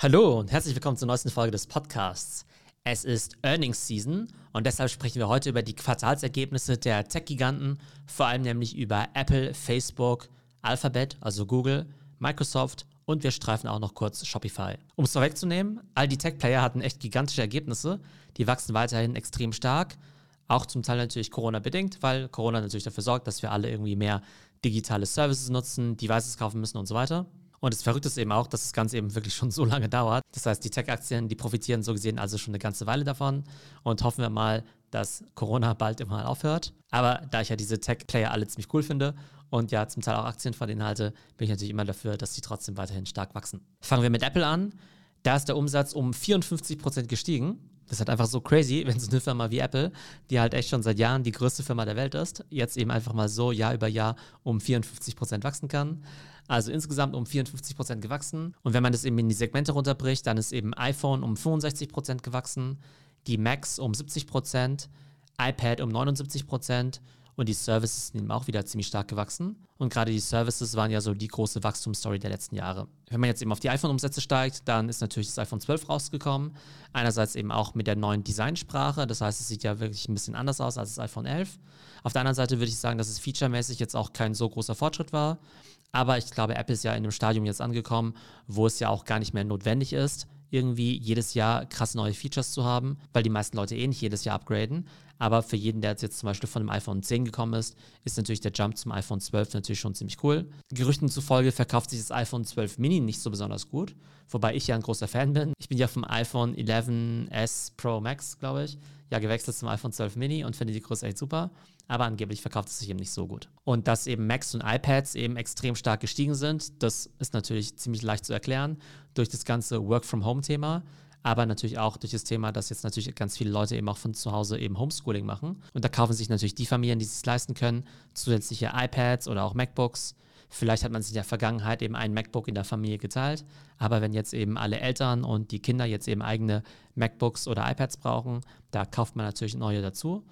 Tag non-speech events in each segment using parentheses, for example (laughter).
Hallo und herzlich willkommen zur neuesten Folge des Podcasts. Es ist Earnings Season und deshalb sprechen wir heute über die Quartalsergebnisse der Tech-Giganten, vor allem nämlich über Apple, Facebook, Alphabet, also Google, Microsoft und wir streifen auch noch kurz Shopify. Um es vorwegzunehmen, all die Tech-Player hatten echt gigantische Ergebnisse, die wachsen weiterhin extrem stark, auch zum Teil natürlich Corona-bedingt, weil Corona natürlich dafür sorgt, dass wir alle irgendwie mehr digitale Services nutzen, Devices kaufen müssen und so weiter. Und das Verrückte ist eben auch, dass das Ganze eben wirklich schon so lange dauert. Das heißt, die Tech-Aktien, die profitieren so gesehen also schon eine ganze Weile davon. Und hoffen wir mal, dass Corona bald immer aufhört. Aber da ich ja diese Tech-Player alle ziemlich cool finde und ja zum Teil auch Aktien von denen halte, bin ich natürlich immer dafür, dass sie trotzdem weiterhin stark wachsen. Fangen wir mit Apple an. Da ist der Umsatz um 54 Prozent gestiegen. Das ist halt einfach so crazy, (laughs) wenn so eine Firma wie Apple, die halt echt schon seit Jahren die größte Firma der Welt ist, jetzt eben einfach mal so Jahr über Jahr um 54 Prozent wachsen kann. Also insgesamt um 54 Prozent gewachsen. Und wenn man das eben in die Segmente runterbricht, dann ist eben iPhone um 65 Prozent gewachsen, die Macs um 70%, Prozent, iPad um 79 Prozent und die Services sind eben auch wieder ziemlich stark gewachsen. Und gerade die Services waren ja so die große Wachstumsstory der letzten Jahre. Wenn man jetzt eben auf die iPhone-Umsätze steigt, dann ist natürlich das iPhone 12 rausgekommen. Einerseits eben auch mit der neuen Designsprache. Das heißt, es sieht ja wirklich ein bisschen anders aus als das iPhone 11. Auf der anderen Seite würde ich sagen, dass es featuremäßig jetzt auch kein so großer Fortschritt war. Aber ich glaube, Apple ist ja in einem Stadium jetzt angekommen, wo es ja auch gar nicht mehr notwendig ist, irgendwie jedes Jahr krass neue Features zu haben, weil die meisten Leute eh nicht jedes Jahr upgraden. Aber für jeden, der jetzt zum Beispiel von dem iPhone 10 gekommen ist, ist natürlich der Jump zum iPhone 12 natürlich schon ziemlich cool. Gerüchten zufolge verkauft sich das iPhone 12 Mini nicht so besonders gut, wobei ich ja ein großer Fan bin. Ich bin ja vom iPhone 11s Pro Max, glaube ich, ja gewechselt zum iPhone 12 Mini und finde die Größe echt super aber angeblich verkauft es sich eben nicht so gut. Und dass eben Macs und iPads eben extrem stark gestiegen sind, das ist natürlich ziemlich leicht zu erklären durch das ganze Work-from-Home-Thema aber natürlich auch durch das Thema, dass jetzt natürlich ganz viele Leute eben auch von zu Hause eben Homeschooling machen. Und da kaufen sich natürlich die Familien, die es sich leisten können, zusätzliche iPads oder auch MacBooks. Vielleicht hat man sich in der Vergangenheit eben ein MacBook in der Familie geteilt, aber wenn jetzt eben alle Eltern und die Kinder jetzt eben eigene MacBooks oder iPads brauchen, da kauft man natürlich neue dazu.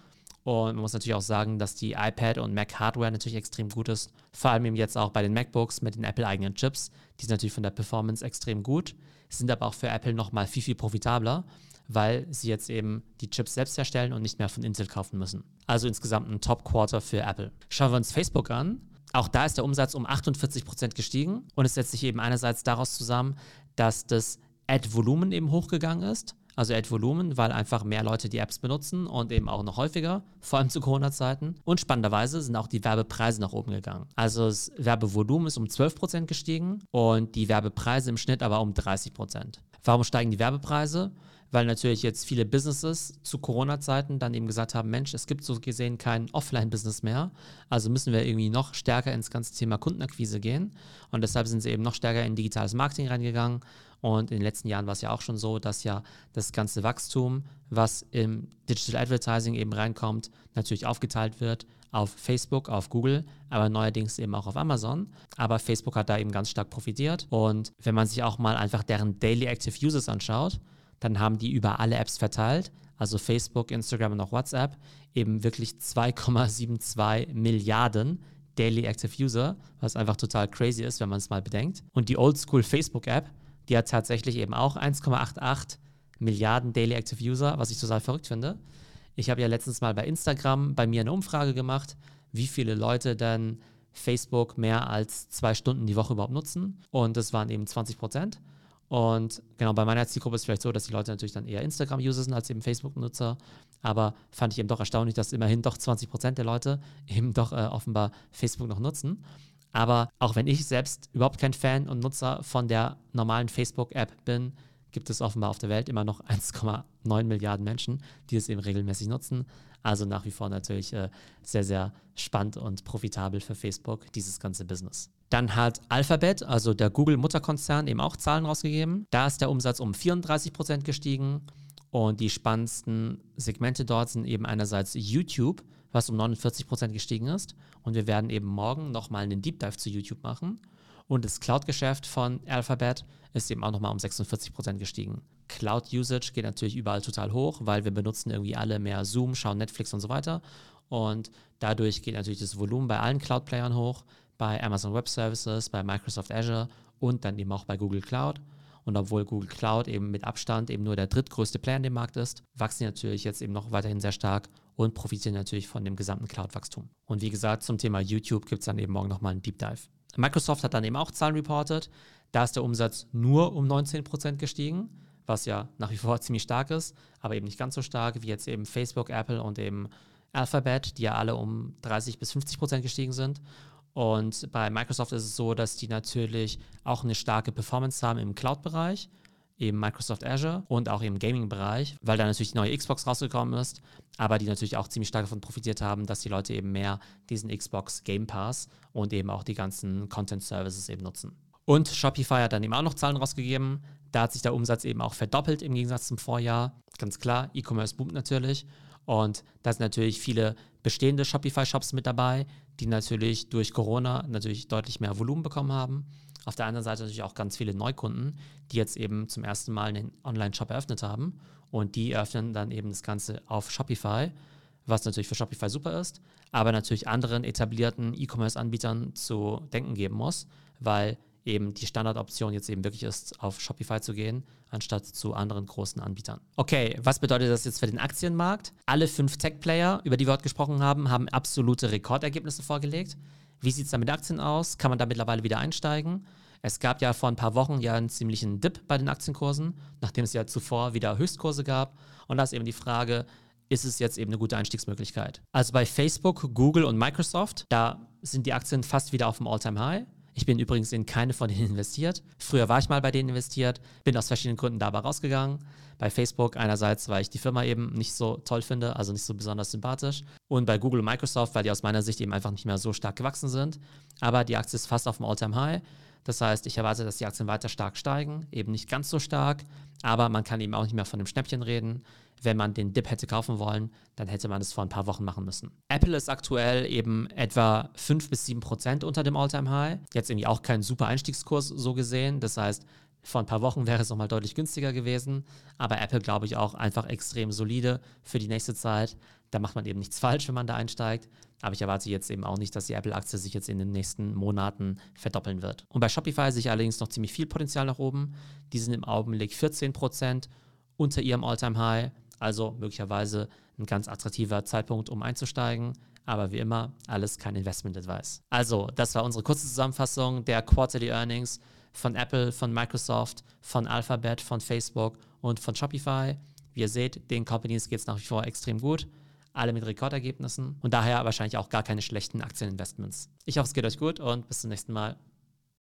Und man muss natürlich auch sagen, dass die iPad- und Mac-Hardware natürlich extrem gut ist. Vor allem eben jetzt auch bei den MacBooks mit den Apple-eigenen Chips. Die sind natürlich von der Performance extrem gut, sind aber auch für Apple nochmal viel, viel profitabler, weil sie jetzt eben die Chips selbst herstellen und nicht mehr von Intel kaufen müssen. Also insgesamt ein Top-Quarter für Apple. Schauen wir uns Facebook an. Auch da ist der Umsatz um 48% gestiegen und es setzt sich eben einerseits daraus zusammen, dass das Ad-Volumen eben hochgegangen ist also Ad-Volumen, weil einfach mehr Leute die Apps benutzen und eben auch noch häufiger, vor allem zu Corona-Zeiten. Und spannenderweise sind auch die Werbepreise nach oben gegangen. Also das Werbevolumen ist um 12% gestiegen und die Werbepreise im Schnitt aber um 30%. Warum steigen die Werbepreise? weil natürlich jetzt viele Businesses zu Corona-Zeiten dann eben gesagt haben, Mensch, es gibt so gesehen kein Offline-Business mehr, also müssen wir irgendwie noch stärker ins ganze Thema Kundenakquise gehen. Und deshalb sind sie eben noch stärker in digitales Marketing reingegangen. Und in den letzten Jahren war es ja auch schon so, dass ja das ganze Wachstum, was im Digital Advertising eben reinkommt, natürlich aufgeteilt wird auf Facebook, auf Google, aber neuerdings eben auch auf Amazon. Aber Facebook hat da eben ganz stark profitiert. Und wenn man sich auch mal einfach deren Daily Active Users anschaut, dann haben die über alle Apps verteilt, also Facebook, Instagram und auch WhatsApp, eben wirklich 2,72 Milliarden Daily Active User, was einfach total crazy ist, wenn man es mal bedenkt. Und die Oldschool Facebook App die hat tatsächlich eben auch 1,88 Milliarden Daily Active User, was ich total verrückt finde. Ich habe ja letztens mal bei Instagram bei mir eine Umfrage gemacht, wie viele Leute denn Facebook mehr als zwei Stunden die Woche überhaupt nutzen. Und das waren eben 20 Prozent. Und genau bei meiner Zielgruppe ist es vielleicht so, dass die Leute natürlich dann eher Instagram-User sind als eben Facebook-Nutzer. Aber fand ich eben doch erstaunlich, dass immerhin doch 20 Prozent der Leute (laughs) eben doch äh, offenbar Facebook noch nutzen. Aber auch wenn ich selbst überhaupt kein Fan und Nutzer von der normalen Facebook-App bin, gibt es offenbar auf der Welt immer noch (laughs) 1,9 Milliarden Menschen, die es eben regelmäßig nutzen. Also nach wie vor natürlich äh, sehr, sehr spannend und profitabel für Facebook, dieses ganze Business. Dann hat Alphabet, also der Google-Mutterkonzern, eben auch Zahlen rausgegeben. Da ist der Umsatz um 34 Prozent gestiegen. Und die spannendsten Segmente dort sind eben einerseits YouTube was um 49 Prozent gestiegen ist. Und wir werden eben morgen nochmal einen Deep Dive zu YouTube machen. Und das Cloud-Geschäft von Alphabet ist eben auch nochmal um 46 Prozent gestiegen. Cloud-Usage geht natürlich überall total hoch, weil wir benutzen irgendwie alle mehr Zoom, schauen Netflix und so weiter. Und dadurch geht natürlich das Volumen bei allen Cloud-Playern hoch, bei Amazon Web Services, bei Microsoft Azure und dann eben auch bei Google Cloud. Und obwohl Google Cloud eben mit Abstand eben nur der drittgrößte Player in dem Markt ist, wachsen die natürlich jetzt eben noch weiterhin sehr stark und profitieren natürlich von dem gesamten Cloud-Wachstum. Und wie gesagt, zum Thema YouTube gibt es dann eben morgen nochmal einen Deep Dive. Microsoft hat dann eben auch Zahlen reported. Da ist der Umsatz nur um 19% gestiegen, was ja nach wie vor (laughs) ziemlich stark ist, aber eben nicht ganz so stark wie jetzt eben Facebook, Apple und eben Alphabet, die ja alle um 30 bis 50% gestiegen sind. Und bei Microsoft ist es so, dass die natürlich auch eine starke Performance haben im Cloud-Bereich, eben Microsoft Azure und auch im Gaming-Bereich, weil da natürlich die neue Xbox rausgekommen ist, aber die natürlich auch ziemlich stark davon profitiert haben, dass die Leute eben mehr diesen Xbox Game Pass und eben auch die ganzen Content-Services eben nutzen. Und Shopify hat dann eben auch noch Zahlen rausgegeben. Da hat sich der Umsatz eben auch verdoppelt im Gegensatz zum Vorjahr. Ganz klar, E-Commerce boomt natürlich. Und da sind natürlich viele bestehende Shopify-Shops mit dabei, die natürlich durch Corona natürlich deutlich mehr Volumen bekommen haben. Auf der anderen Seite natürlich auch ganz viele Neukunden, die jetzt eben zum ersten Mal einen Online-Shop eröffnet haben und die eröffnen dann eben das Ganze auf Shopify, was natürlich für Shopify super ist, aber natürlich anderen etablierten E-Commerce-Anbietern zu denken geben muss, weil eben die Standardoption jetzt eben wirklich ist, auf Shopify zu gehen, anstatt zu anderen großen Anbietern. Okay, was bedeutet das jetzt für den Aktienmarkt? Alle fünf Tech-Player, über die wir heute gesprochen haben, haben absolute Rekordergebnisse vorgelegt. Wie sieht es da mit Aktien aus? Kann man da mittlerweile wieder einsteigen? Es gab ja vor ein paar Wochen ja einen ziemlichen Dip bei den Aktienkursen, nachdem es ja zuvor wieder Höchstkurse gab. Und da ist eben die Frage, ist es jetzt eben eine gute Einstiegsmöglichkeit? Also bei Facebook, Google und Microsoft, da sind die Aktien fast wieder auf dem All-Time-High. Ich bin übrigens in keine von denen investiert. Früher war ich mal bei denen investiert, bin aus verschiedenen Gründen dabei rausgegangen. Bei Facebook einerseits, weil ich die Firma eben nicht so toll finde, also nicht so besonders sympathisch. Und bei Google und Microsoft, weil die aus meiner Sicht eben einfach nicht mehr so stark gewachsen sind. Aber die Aktie ist fast auf dem All-Time-High. Das heißt, ich erwarte, dass die Aktien weiter stark steigen, eben nicht ganz so stark, aber man kann eben auch nicht mehr von einem Schnäppchen reden. Wenn man den Dip hätte kaufen wollen, dann hätte man es vor ein paar Wochen machen müssen. Apple ist aktuell eben etwa 5 bis 7 Prozent unter dem All-Time-High. Jetzt irgendwie auch kein super Einstiegskurs so gesehen. Das heißt, vor ein paar Wochen wäre es nochmal deutlich günstiger gewesen. Aber Apple, glaube ich, auch einfach extrem solide für die nächste Zeit. Da macht man eben nichts falsch, wenn man da einsteigt. Aber ich erwarte jetzt eben auch nicht, dass die Apple-Aktie sich jetzt in den nächsten Monaten verdoppeln wird. Und bei Shopify sehe ich allerdings noch ziemlich viel Potenzial nach oben. Die sind im Augenblick 14% unter ihrem All-Time-High. Also möglicherweise ein ganz attraktiver Zeitpunkt, um einzusteigen. Aber wie immer, alles kein Investment-Advice. Also, das war unsere kurze Zusammenfassung der Quarterly Earnings von Apple, von Microsoft, von Alphabet, von Facebook und von Shopify. Wie ihr seht, den Companies geht es nach wie vor extrem gut. Alle mit Rekordergebnissen und daher wahrscheinlich auch gar keine schlechten Aktieninvestments. Ich hoffe, es geht euch gut und bis zum nächsten Mal.